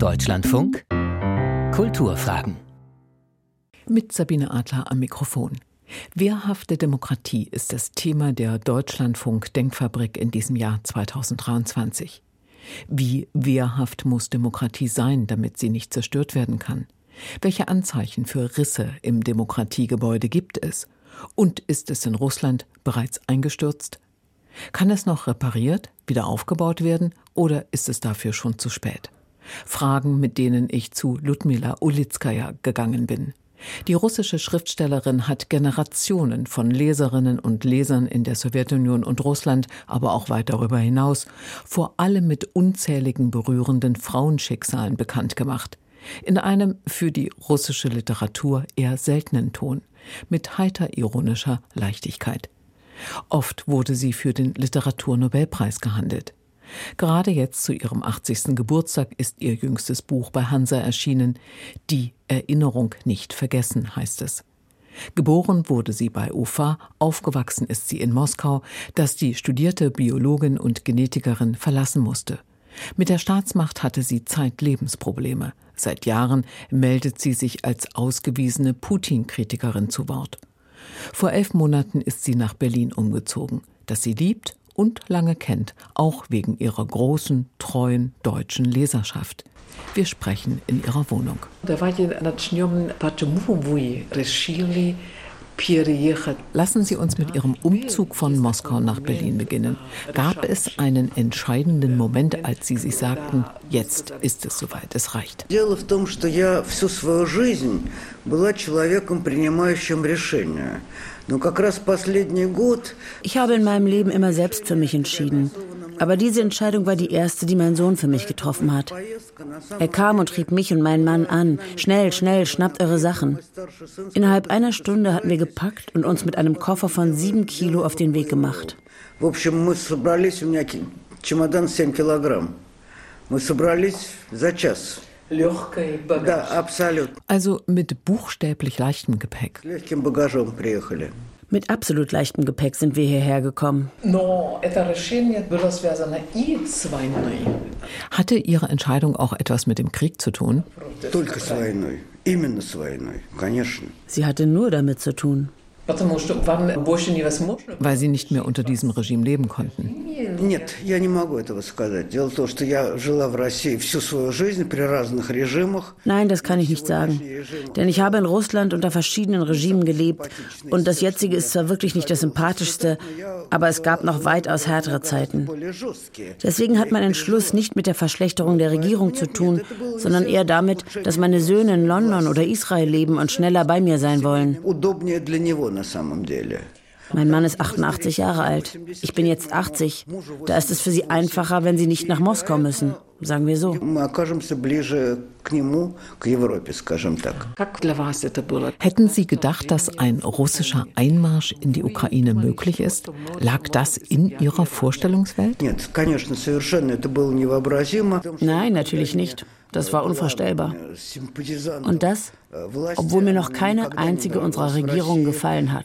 Deutschlandfunk Kulturfragen. Mit Sabine Adler am Mikrofon. Wehrhafte Demokratie ist das Thema der Deutschlandfunk Denkfabrik in diesem Jahr 2023. Wie wehrhaft muss Demokratie sein, damit sie nicht zerstört werden kann? Welche Anzeichen für Risse im Demokratiegebäude gibt es? Und ist es in Russland bereits eingestürzt? Kann es noch repariert, wieder aufgebaut werden oder ist es dafür schon zu spät? Fragen, mit denen ich zu Ludmila Ulitskaya gegangen bin. Die russische Schriftstellerin hat Generationen von Leserinnen und Lesern in der Sowjetunion und Russland, aber auch weit darüber hinaus, vor allem mit unzähligen berührenden Frauenschicksalen bekannt gemacht. In einem für die russische Literatur eher seltenen Ton, mit heiter ironischer Leichtigkeit. Oft wurde sie für den Literaturnobelpreis gehandelt. Gerade jetzt zu ihrem 80. Geburtstag ist ihr jüngstes Buch bei Hansa erschienen. Die Erinnerung nicht vergessen heißt es. Geboren wurde sie bei Ufa, aufgewachsen ist sie in Moskau, das die studierte Biologin und Genetikerin verlassen musste. Mit der Staatsmacht hatte sie Zeitlebensprobleme. Seit Jahren meldet sie sich als ausgewiesene Putin-Kritikerin zu Wort. Vor elf Monaten ist sie nach Berlin umgezogen, das sie liebt und lange kennt, auch wegen ihrer großen, treuen deutschen Leserschaft. Wir sprechen in ihrer Wohnung. Lassen Sie uns mit Ihrem Umzug von Moskau nach Berlin beginnen. Gab es einen entscheidenden Moment, als Sie sich sagten, jetzt ist es soweit, es reicht? Ich habe in meinem Leben immer selbst für mich entschieden. Aber diese Entscheidung war die erste, die mein Sohn für mich getroffen hat. Er kam und trieb mich und meinen Mann an. Schnell, schnell, schnappt eure Sachen. Innerhalb einer Stunde hatten wir gepackt und uns mit einem Koffer von sieben Kilo auf den Weg gemacht. Also mit buchstäblich leichtem Gepäck. Mit absolut leichtem Gepäck sind wir hierher gekommen. Hatte Ihre Entscheidung auch etwas mit dem Krieg zu tun? Sie hatte nur damit zu tun. Weil sie nicht mehr unter diesem Regime leben konnten. Нет, я не могу этого сказать. Дело в том, что я жила в России всю свою жизнь при разных режимах. Nein, das kann ich nicht sagen. Denn ich habe in Russland unter verschiedenen Regimen gelebt und das jetzige ist zwar wirklich nicht das sympathischste, aber es gab noch weitaus härtere Zeiten. Deswegen hat mein Entschluss nicht mit der Verschlechterung der Regierung zu tun, sondern eher damit, dass meine Söhne in London oder Israel leben und schneller bei mir sein wollen. Mein Mann ist 88 Jahre alt. Ich bin jetzt 80. Da ist es für sie einfacher, wenn sie nicht nach Moskau müssen. Sagen wir so. Hätten Sie gedacht, dass ein russischer Einmarsch in die Ukraine möglich ist? Lag das in Ihrer Vorstellungswelt? Nein, natürlich nicht. Das war unvorstellbar. Und das, obwohl mir noch keine einzige unserer Regierungen gefallen hat.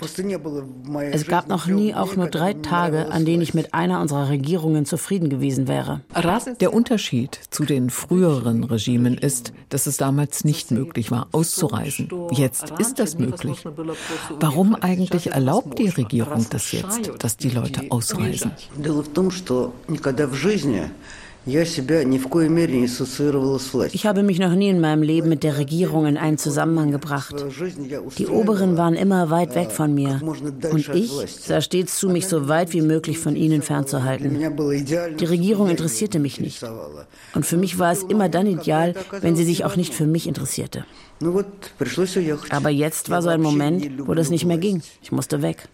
Es gab noch nie auch nur drei Tage, an denen ich mit einer unserer Regierungen zufrieden gewesen wäre. Der Unterschied zu den früheren Regimen ist, dass es damals nicht möglich war, auszureisen. Jetzt ist das möglich. Warum eigentlich erlaubt die Regierung das jetzt, dass die Leute ausreisen? Ich habe mich noch nie in meinem Leben mit der Regierung in einen Zusammenhang gebracht. Die Oberen waren immer weit weg von mir. Und ich sah stets zu, mich so weit wie möglich von ihnen fernzuhalten. Die Regierung interessierte mich nicht. Und für mich war es immer dann ideal, wenn sie sich auch nicht für mich interessierte. Aber jetzt war so ein Moment, wo das nicht mehr ging. Ich musste weg.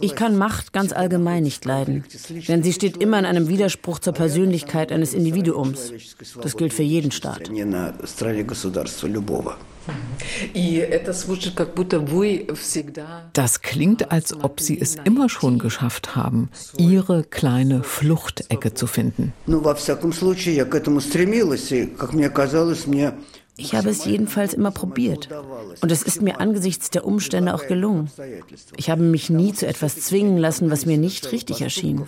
Ich kann Macht ganz allgemein nicht leiden, denn sie steht immer in einem Widerspruch zur Persönlichkeit eines Individuums. Das gilt für jeden Staat. Das klingt, als ob Sie es immer schon geschafft haben, Ihre kleine Fluchtecke zu finden. Ich habe es jedenfalls immer probiert. Und es ist mir angesichts der Umstände auch gelungen. Ich habe mich nie zu etwas zwingen lassen, was mir nicht richtig erschien.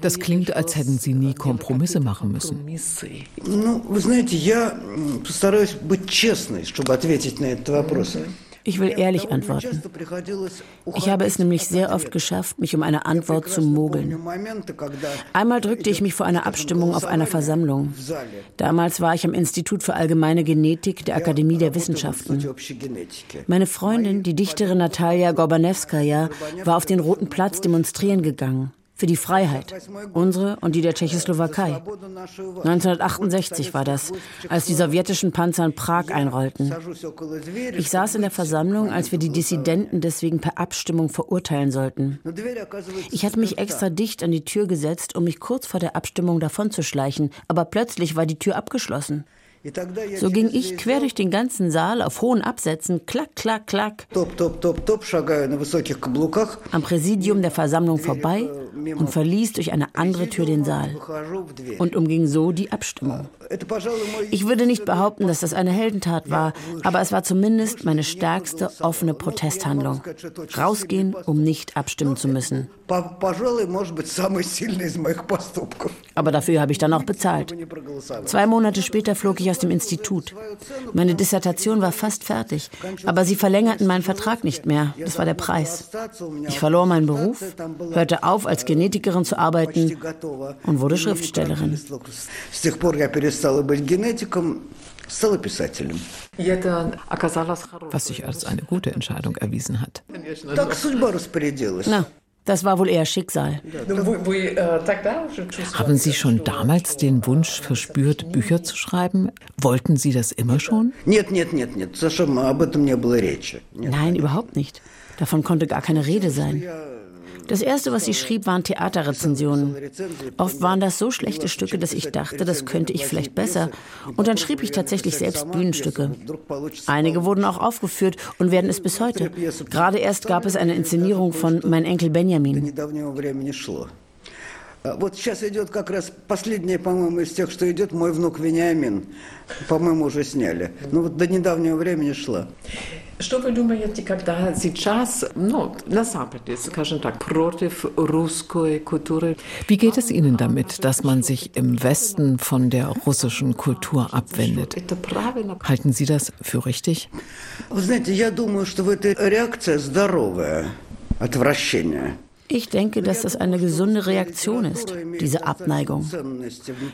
Das klingt, als hätten Sie nie Kompromisse machen müssen. Вы знаете, я постараюсь быть честной, чтобы ответить на этот вопрос. Ich will ehrlich antworten. Ich habe es nämlich sehr oft geschafft, mich um eine Antwort zu mogeln. Einmal drückte ich mich vor einer Abstimmung auf einer Versammlung. Damals war ich am Institut für allgemeine Genetik der Akademie der Wissenschaften. Meine Freundin, die Dichterin Natalia Gorbanewskaja, war auf den Roten Platz demonstrieren gegangen für die Freiheit, unsere und die der Tschechoslowakei. 1968 war das, als die sowjetischen Panzer in Prag einrollten. Ich saß in der Versammlung, als wir die Dissidenten deswegen per Abstimmung verurteilen sollten. Ich hatte mich extra dicht an die Tür gesetzt, um mich kurz vor der Abstimmung davonzuschleichen, aber plötzlich war die Tür abgeschlossen. So ging ich quer durch den ganzen Saal auf hohen Absätzen, klack, klack, klack, am Präsidium der Versammlung vorbei und verließ durch eine andere Tür den Saal und umging so die Abstimmung. Ich würde nicht behaupten, dass das eine Heldentat war, aber es war zumindest meine stärkste offene Protesthandlung. Rausgehen, um nicht abstimmen zu müssen. Aber dafür habe ich dann auch bezahlt. Zwei Monate später flog ich aus dem Institut. Meine Dissertation war fast fertig, aber sie verlängerten meinen Vertrag nicht mehr. Das war der Preis. Ich verlor meinen Beruf, hörte auf, als Genetikerin zu arbeiten und wurde Schriftstellerin. Was sich als eine gute Entscheidung erwiesen hat. Na, das war wohl eher Schicksal. Haben Sie schon damals den Wunsch verspürt, Bücher zu schreiben? Wollten Sie das immer schon? Nein, überhaupt nicht. Davon konnte gar keine Rede sein. Das erste, was sie schrieb, waren Theaterrezensionen. Oft waren das so schlechte Stücke, dass ich dachte, das könnte ich vielleicht besser. Und dann schrieb ich tatsächlich selbst Bühnenstücke. Einige wurden auch aufgeführt und werden es bis heute. Gerade erst gab es eine Inszenierung von Mein Enkel Benjamin. Вот сейчас идет как раз последняя, по-моему, из тех, что идет, мой внук Вениамин. По-моему, уже сняли. Ну вот до недавнего времени шла. Что вы думаете, когда сейчас, ну, на Западе, скажем так, против русской культуры? Wie geht es Ihnen damit, dass man sich im Westen von der russischen Kultur abwendet? Halten Sie das für richtig? Вы знаете, я думаю, что в этой реакция здоровая, отвращение. Ich denke, dass das eine gesunde Reaktion ist, diese Abneigung.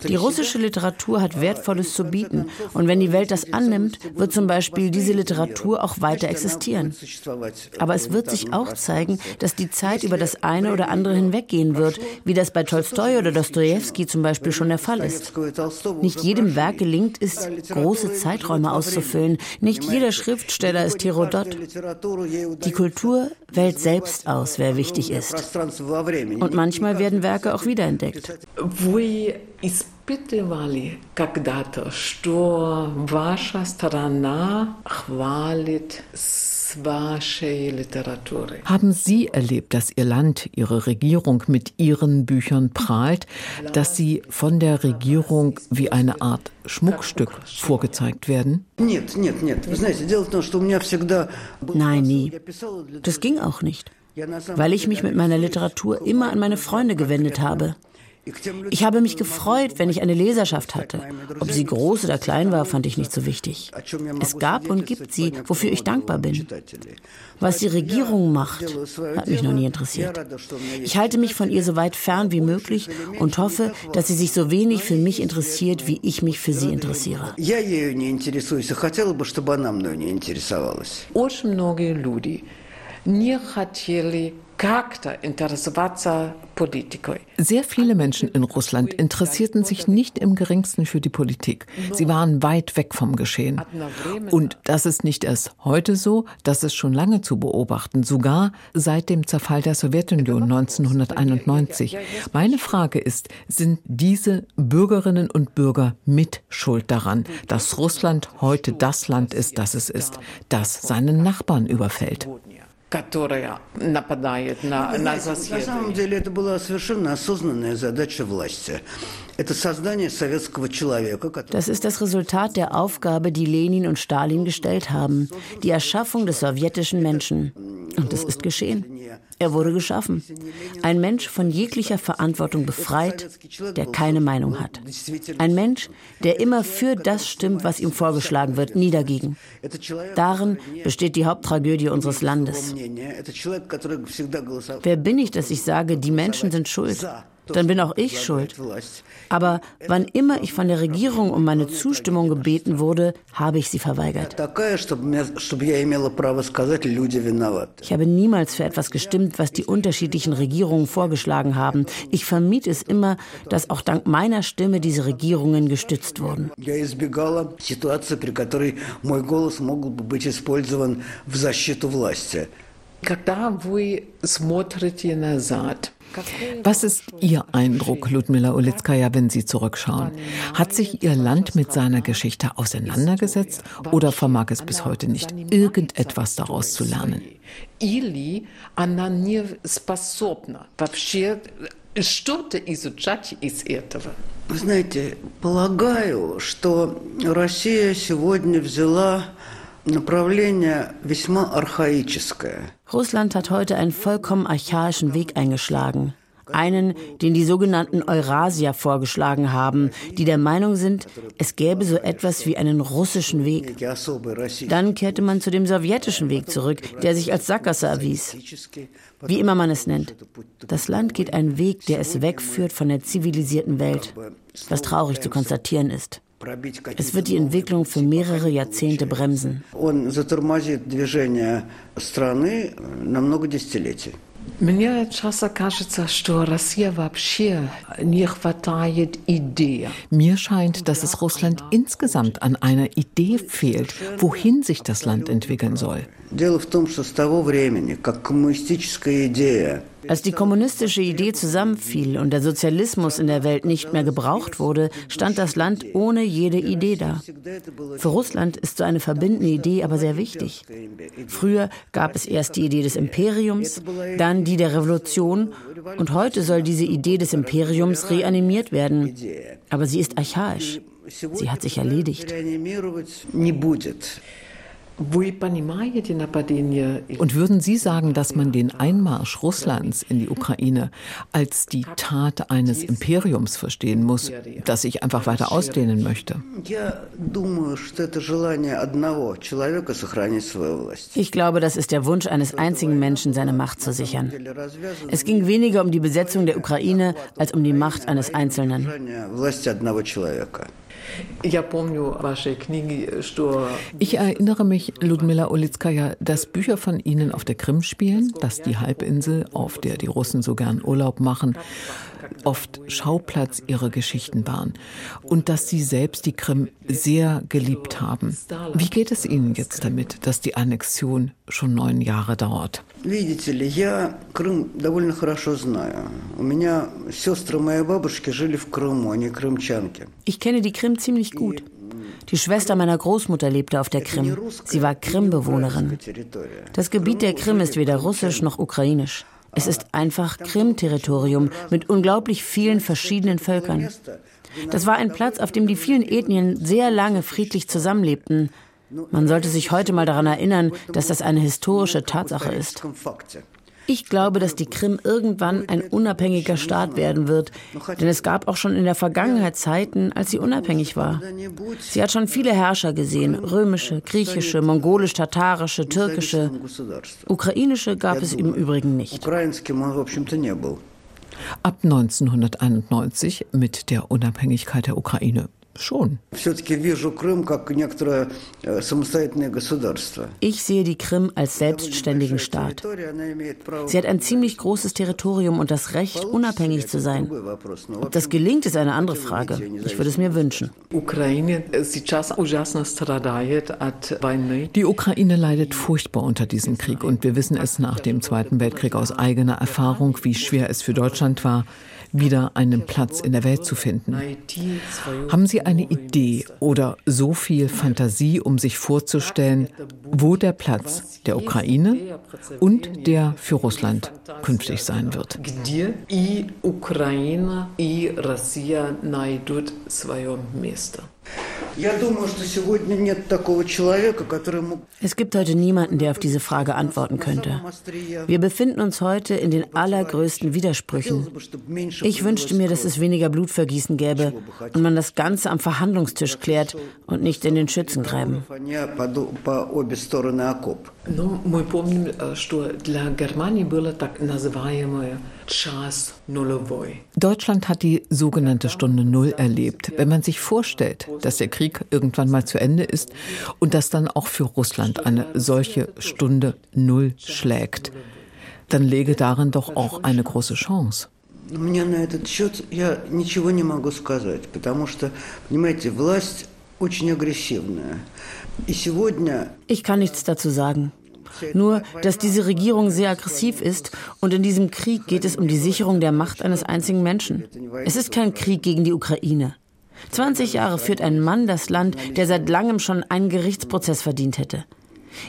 Die russische Literatur hat Wertvolles zu bieten. Und wenn die Welt das annimmt, wird zum Beispiel diese Literatur auch weiter existieren. Aber es wird sich auch zeigen, dass die Zeit über das eine oder andere hinweggehen wird, wie das bei Tolstoi oder Dostoevsky zum Beispiel schon der Fall ist. Nicht jedem Werk gelingt es, große Zeiträume auszufüllen. Nicht jeder Schriftsteller ist Herodot. Die Kultur wählt selbst aus, wer wichtig ist. Und manchmal werden Werke auch wiederentdeckt. Вы испытывали когда-то, что ваша страна хвалит haben Sie erlebt, dass Ihr Land, Ihre Regierung mit Ihren Büchern prahlt, dass sie von der Regierung wie eine Art Schmuckstück vorgezeigt werden? Nein, nie. Das ging auch nicht weil ich mich mit meiner Literatur immer an meine Freunde gewendet habe. Ich habe mich gefreut, wenn ich eine Leserschaft hatte. Ob sie groß oder klein war, fand ich nicht so wichtig. Es gab und gibt sie, wofür ich dankbar bin. Was die Regierung macht, hat mich noch nie interessiert. Ich halte mich von ihr so weit fern wie möglich und hoffe, dass sie sich so wenig für mich interessiert, wie ich mich für sie interessiere. Очень многие люди не хотели как-то интересоваться политикой. Sehr viele Menschen in Russland interessierten sich nicht im geringsten für die Politik. Sie waren weit weg vom Geschehen. Und das ist nicht erst heute so, das ist schon lange zu beobachten, sogar seit dem Zerfall der Sowjetunion 1991. Meine Frage ist, sind diese Bürgerinnen und Bürger mit Schuld daran, dass Russland heute das Land ist, das es ist, das seinen Nachbarn überfällt? которая нападает на, на На самом деле это была совершенно осознанная задача власти. Das ist das Resultat der Aufgabe, die Lenin und Stalin gestellt haben, die Erschaffung des sowjetischen Menschen. Und es ist geschehen. Er wurde geschaffen. Ein Mensch von jeglicher Verantwortung befreit, der keine Meinung hat. Ein Mensch, der immer für das stimmt, was ihm vorgeschlagen wird, nie dagegen. Darin besteht die Haupttragödie unseres Landes. Wer bin ich, dass ich sage, die Menschen sind schuld? dann bin auch ich schuld. Aber wann immer ich von der Regierung um meine Zustimmung gebeten wurde, habe ich sie verweigert. Ich habe niemals für etwas gestimmt, was die unterschiedlichen Regierungen vorgeschlagen haben. Ich vermied es immer, dass auch dank meiner Stimme diese Regierungen gestützt wurden. Когда вы смотрите назад, was ist Ihr Eindruck, Ludmila Ulitskaya, wenn Sie zurückschauen? Hat sich Ihr Land mit seiner Geschichte auseinandergesetzt oder vermag es bis heute nicht, irgendetwas daraus zu lernen? Или она не способна вообще что-то изучать из этого. Знаете, полагаю, что Россия сегодня взяла Russland hat heute einen vollkommen archaischen Weg eingeschlagen. Einen, den die sogenannten Eurasier vorgeschlagen haben, die der Meinung sind, es gäbe so etwas wie einen russischen Weg. Dann kehrte man zu dem sowjetischen Weg zurück, der sich als Sackgasse erwies. Wie immer man es nennt. Das Land geht einen Weg, der es wegführt von der zivilisierten Welt, was traurig zu konstatieren ist. Es wird die Entwicklung für mehrere Jahrzehnte bremsen. Мне часто кажется, что Россия вообще не хватает идеи. Mir scheint, dass es Russland insgesamt an einer Idee fehlt, wohin sich das Land entwickeln soll. Дело в том, что с того времени, как коммунистическая идея als die kommunistische Idee zusammenfiel und der Sozialismus in der Welt nicht mehr gebraucht wurde, stand das Land ohne jede Idee da. Für Russland ist so eine verbindende Idee aber sehr wichtig. Früher gab es erst die Idee des Imperiums, dann die der Revolution und heute soll diese Idee des Imperiums reanimiert werden. Aber sie ist archaisch. Sie hat sich erledigt. Und würden Sie sagen, dass man den Einmarsch Russlands in die Ukraine als die Tat eines Imperiums verstehen muss, das sich einfach weiter ausdehnen möchte? Ich glaube, das ist der Wunsch eines einzigen Menschen, seine Macht zu sichern. Es ging weniger um die Besetzung der Ukraine als um die Macht eines Einzelnen. Ich erinnere mich, Ludmila Olitskaya, dass Bücher von Ihnen auf der Krim spielen, dass die Halbinsel, auf der die Russen so gern Urlaub machen, oft Schauplatz ihrer Geschichten waren und dass Sie selbst die Krim sehr geliebt haben. Wie geht es Ihnen jetzt damit, dass die Annexion schon neun Jahre dauert? Видите ли, я Крым довольно хорошо знаю. У меня сестры моей бабушки жили в Крыму, они крымчанки. Ich kenne die Krim ziemlich gut. Die Schwester meiner Großmutter lebte auf der Krim. Sie war Krim-Bewohnerin. Das Gebiet der Krim ist weder russisch noch ukrainisch. Es ist einfach Krim-Territorium mit unglaublich vielen verschiedenen Völkern. Das war ein Platz, auf dem die vielen Ethnien sehr lange friedlich zusammenlebten. Man sollte sich heute mal daran erinnern, dass das eine historische Tatsache ist. Ich glaube, dass die Krim irgendwann ein unabhängiger Staat werden wird, denn es gab auch schon in der Vergangenheit Zeiten, als sie unabhängig war. Sie hat schon viele Herrscher gesehen, römische, griechische, mongolisch-tatarische, türkische. Ukrainische gab es im Übrigen nicht. Ab 1991 mit der Unabhängigkeit der Ukraine Schon. Э, ich sehe die Krim als selbstständigen Staat. Sie hat ein ziemlich großes Territorium und das Recht, unabhängig zu sein. Ob das gelingt, ist eine andere Frage. Ich würde es mir wünschen. Die Ukraine leidet furchtbar unter diesem Krieg und wir wissen es nach dem Zweiten Weltkrieg aus eigener Erfahrung, wie schwer es für Deutschland war, wieder einen Platz in der Welt zu finden. Haben Sie eine Idee oder so viel Fantasie, um sich vorzustellen, wo der Platz der Ukraine und der für Russland künftig sein wird? Ukraine и Россия найдут свое место. Es gibt heute niemanden, der auf diese Frage antworten könnte. Wir befinden uns heute in den allergrößten Widersprüchen. Ich wünschte mir, dass es weniger Blutvergießen gäbe und man das Ganze am Verhandlungstisch klärt und nicht in den Schützengräben. Но мы помним, что для Германии было так называемое Час нулевой. Deutschland hat die sogenannte Stunde Null erlebt. Wenn man sich vorstellt, dass der Krieg irgendwann mal zu Ende ist und dass dann auch für Russland eine solche Stunde Null schlägt, dann läge darin doch auch eine große Chance. Мне на этот счет я ничего не могу сказать, потому что, понимаете, власть очень агрессивная. Ich kann nichts dazu sagen. Nur, dass diese Regierung sehr aggressiv ist und in diesem Krieg geht es um die Sicherung der Macht eines einzigen Menschen. Es ist kein Krieg gegen die Ukraine. 20 Jahre führt ein Mann das Land, der seit langem schon einen Gerichtsprozess verdient hätte.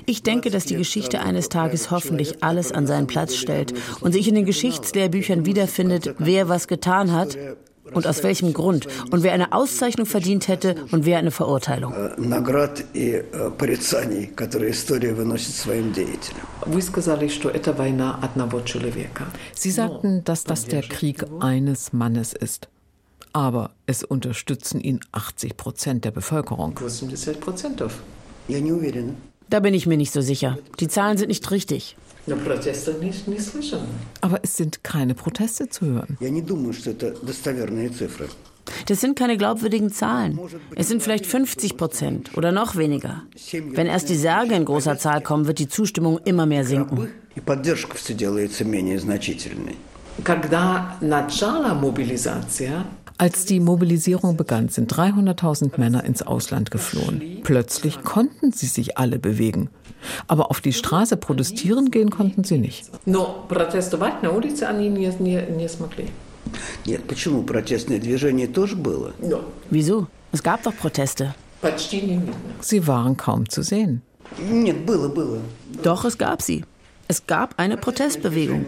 Ich denke, dass die Geschichte eines Tages hoffentlich alles an seinen Platz stellt und sich in den Geschichtslehrbüchern wiederfindet, wer was getan hat und aus welchem Grund und wer eine Auszeichnung verdient hätte und wer eine Verurteilung. Sie sagten, dass das der Krieg eines Mannes ist. Aber es unterstützen ihn 80 Prozent der Bevölkerung. Da bin ich mir nicht so sicher. Die Zahlen sind nicht richtig. Aber es sind keine Proteste zu hören. Das sind keine glaubwürdigen Zahlen. Es sind vielleicht 50 Prozent oder noch weniger. Wenn erst die Särge in großer Zahl kommen, wird die Zustimmung immer mehr sinken. Когда начала мобилизация als die Mobilisierung begann, sind 300.000 Männer ins Ausland geflohen. Plötzlich konnten sie sich alle bewegen. Aber auf die Straße protestieren gehen konnten sie nicht. Wieso? Es gab doch Proteste. Sie waren kaum zu sehen. Doch, es gab sie. Es gab eine Protestbewegung.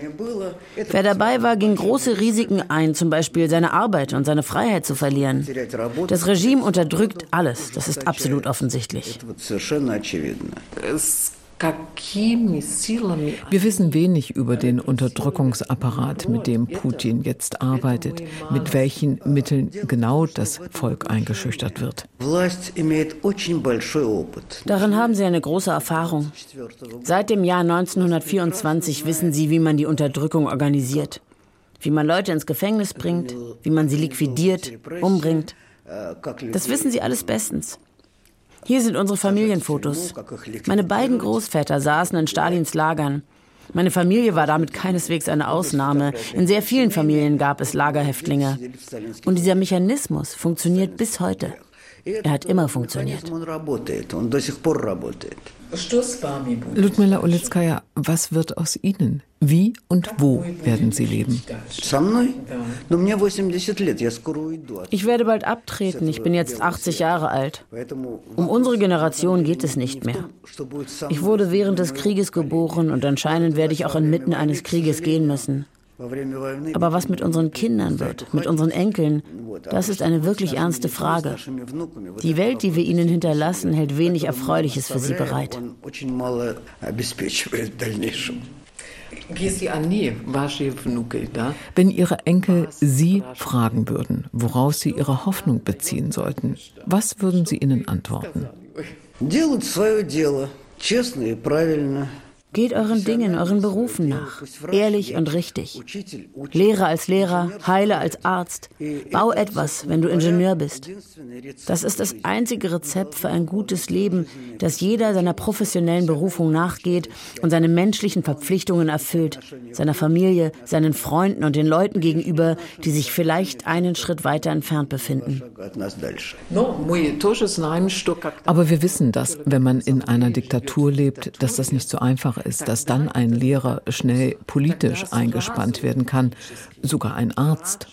Wer dabei war, ging große Risiken ein, zum Beispiel seine Arbeit und seine Freiheit zu verlieren. Das Regime unterdrückt alles. Das ist absolut offensichtlich. Wir wissen wenig über den Unterdrückungsapparat, mit dem Putin jetzt arbeitet, mit welchen Mitteln genau das Volk eingeschüchtert wird. Darin haben Sie eine große Erfahrung. Seit dem Jahr 1924 wissen Sie, wie man die Unterdrückung organisiert, wie man Leute ins Gefängnis bringt, wie man sie liquidiert, umbringt. Das wissen Sie alles bestens. Hier sind unsere Familienfotos. Meine beiden Großväter saßen in Stalins Lagern. Meine Familie war damit keineswegs eine Ausnahme. In sehr vielen Familien gab es Lagerhäftlinge. Und dieser Mechanismus funktioniert bis heute. Er hat immer funktioniert. Ludmila Olitskaya, was wird aus Ihnen? Wie und wo werden Sie leben? Ich werde bald abtreten. Ich bin jetzt 80 Jahre alt. Um unsere Generation geht es nicht mehr. Ich wurde während des Krieges geboren und anscheinend werde ich auch inmitten eines Krieges gehen müssen. Aber was mit unseren Kindern wird, mit unseren Enkeln, das ist eine wirklich ernste Frage. Die Welt, die wir ihnen hinterlassen, hält wenig Erfreuliches für sie bereit. Wenn Ihre Enkel Sie fragen würden, woraus Sie Ihre Hoffnung beziehen sollten, was würden Sie ihnen antworten? Делать свое дело, честно и правильно. Geht euren Dingen, euren Berufen nach, ehrlich und richtig. Lehre als Lehrer, heile als Arzt, bau etwas, wenn du Ingenieur bist. Das ist das einzige Rezept für ein gutes Leben, dass jeder seiner professionellen Berufung nachgeht und seine menschlichen Verpflichtungen erfüllt, seiner Familie, seinen Freunden und den Leuten gegenüber, die sich vielleicht einen Schritt weiter entfernt befinden. Aber wir wissen, dass, wenn man in einer Diktatur lebt, dass das nicht so einfach ist, dass dann ein Lehrer schnell politisch eingespannt werden kann, sogar ein Arzt.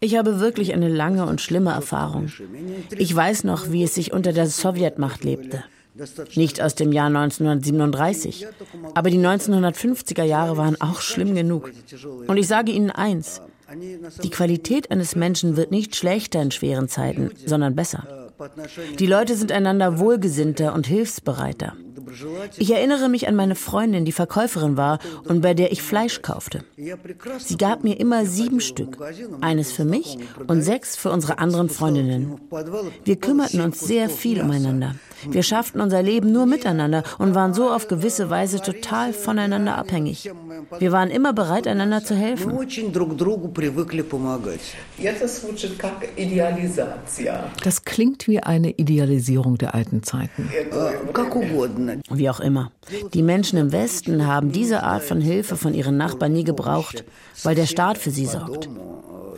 Ich habe wirklich eine lange und schlimme Erfahrung. Ich weiß noch, wie es sich unter der Sowjetmacht lebte. Nicht aus dem Jahr 1937, aber die 1950er Jahre waren auch schlimm genug. Und ich sage Ihnen eins, die Qualität eines Menschen wird nicht schlechter in schweren Zeiten, sondern besser. Die Leute sind einander wohlgesinnter und hilfsbereiter. Ich erinnere mich an meine Freundin, die Verkäuferin war und bei der ich Fleisch kaufte. Sie gab mir immer sieben Stück, eines für mich und sechs für unsere anderen Freundinnen. Wir kümmerten uns sehr viel umeinander. Wir schafften unser Leben nur miteinander und waren so auf gewisse Weise total voneinander abhängig. Wir waren immer bereit, einander zu helfen. Das klingt wie eine Idealisierung der alten Zeiten. Wie auch immer. Die Menschen im Westen haben diese Art von Hilfe von ihren Nachbarn nie gebraucht, weil der Staat für sie sorgt.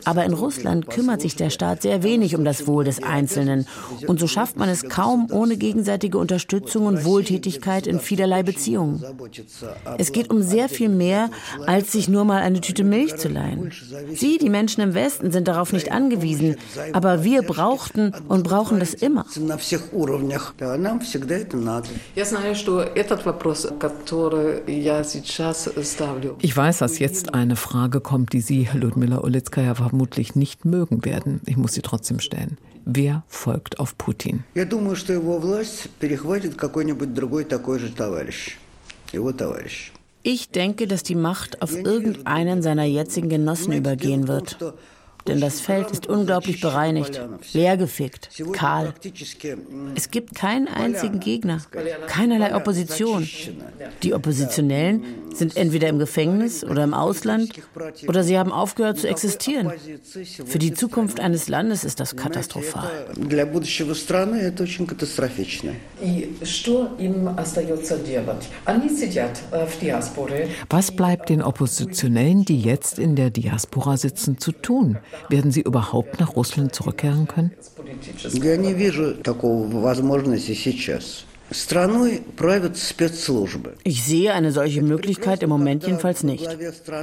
Aber in Russland kümmert sich der Staat sehr wenig um das Wohl des Einzelnen. Und so schafft man es kaum ohne gegenseitige Unterstützung und Wohltätigkeit in vielerlei Beziehungen. Es geht um sehr viel mehr, als sich nur mal eine Tüte Milch zu leihen. Sie, die Menschen im Westen, sind darauf nicht angewiesen. Aber wir brauchten und brauchen das immer. Ich weiß, dass jetzt eine Frage kommt, die Sie, Ludmila Olitskaya, vermutlich nicht mögen werden. Ich muss sie trotzdem stellen. Wer folgt auf Putin? Ich denke, dass die Macht auf irgendeinen seiner jetzigen Genossen übergehen wird denn das Feld ist unglaublich bereinigt, leergefegt, kahl. Es gibt keinen einzigen Gegner, keinerlei Opposition. Die Oppositionellen sind entweder im Gefängnis oder im Ausland oder sie haben aufgehört zu existieren. Für die Zukunft eines Landes ist das katastrophal. Was bleibt den Oppositionellen, die jetzt in der Diaspora sitzen, zu tun? Werden sie überhaupt nach Russland zurückkehren können? Я не вижу такого возможности сейчас. Ich sehe eine solche Möglichkeit im Moment jedenfalls nicht.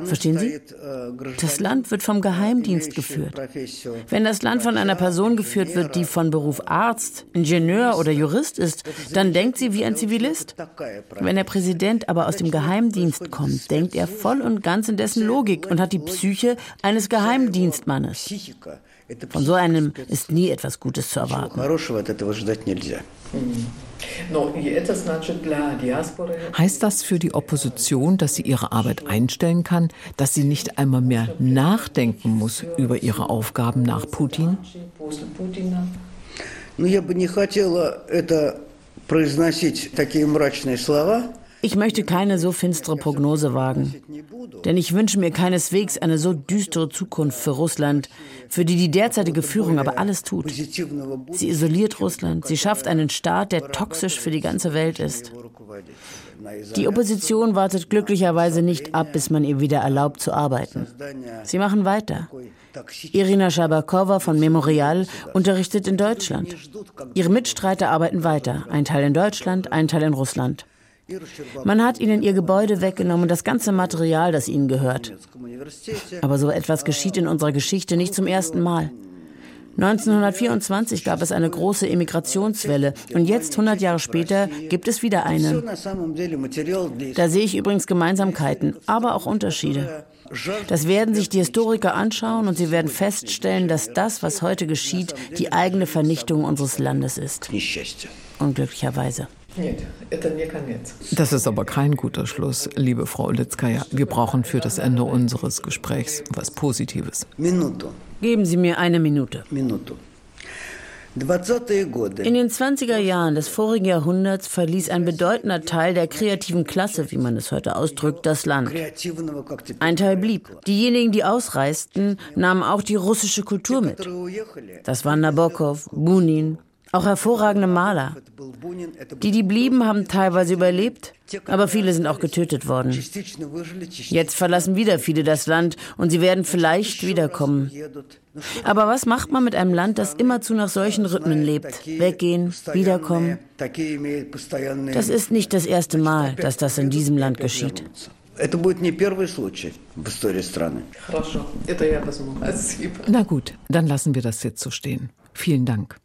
Verstehen Sie? Das Land wird vom Geheimdienst geführt. Wenn das Land von einer Person geführt wird, die von Beruf Arzt, Ingenieur oder Jurist ist, dann denkt sie wie ein Zivilist. Wenn der Präsident aber aus dem Geheimdienst kommt, denkt er voll und ganz in dessen Logik und hat die Psyche eines Geheimdienstmannes. Von so einem ist nie etwas Gutes zu erwarten. Heißt das für die Opposition, dass sie ihre Arbeit einstellen kann, dass sie nicht einmal mehr nachdenken muss über ihre Aufgaben nach Putin? Ich würde nicht sagen, solche mrachen Worte ich möchte keine so finstere Prognose wagen, denn ich wünsche mir keineswegs eine so düstere Zukunft für Russland, für die die derzeitige Führung aber alles tut. Sie isoliert Russland, sie schafft einen Staat, der toxisch für die ganze Welt ist. Die Opposition wartet glücklicherweise nicht ab, bis man ihr wieder erlaubt zu arbeiten. Sie machen weiter. Irina Schabakowa von Memorial unterrichtet in Deutschland. Ihre Mitstreiter arbeiten weiter, ein Teil in Deutschland, ein Teil in Russland. Man hat ihnen ihr Gebäude weggenommen, das ganze Material, das ihnen gehört. Aber so etwas geschieht in unserer Geschichte nicht zum ersten Mal. 1924 gab es eine große Emigrationswelle und jetzt, 100 Jahre später, gibt es wieder eine. Da sehe ich übrigens Gemeinsamkeiten, aber auch Unterschiede. Das werden sich die Historiker anschauen und sie werden feststellen, dass das, was heute geschieht, die eigene Vernichtung unseres Landes ist. Unglücklicherweise. Das ist aber kein guter Schluss, liebe Frau Litzkaya. Wir brauchen für das Ende unseres Gesprächs was Positives. Geben Sie mir eine Minute. In den 20er Jahren des vorigen Jahrhunderts verließ ein bedeutender Teil der kreativen Klasse, wie man es heute ausdrückt, das Land. Ein Teil blieb. Diejenigen, die ausreisten, nahmen auch die russische Kultur mit. Das waren Nabokov, Bunin, auch hervorragende Maler. Die, die blieben, haben teilweise überlebt, aber viele sind auch getötet worden. Jetzt verlassen wieder viele das Land und sie werden vielleicht wiederkommen. Aber was macht man mit einem Land, das immerzu nach solchen Rhythmen lebt? Weggehen, wiederkommen. Das ist nicht das erste Mal, dass das in diesem Land geschieht. Это будет не первый случай в истории страны. Na gut, dann lassen wir das jetzt so stehen. Vielen Dank.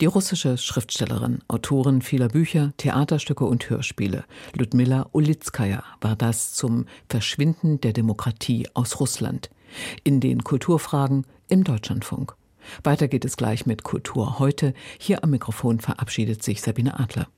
Die russische Schriftstellerin, Autorin vieler Bücher, Theaterstücke und Hörspiele, Ludmilla Ulitskaya, war das zum Verschwinden der Demokratie aus Russland in den Kulturfragen im Deutschlandfunk. Weiter geht es gleich mit Kultur heute. Hier am Mikrofon verabschiedet sich Sabine Adler.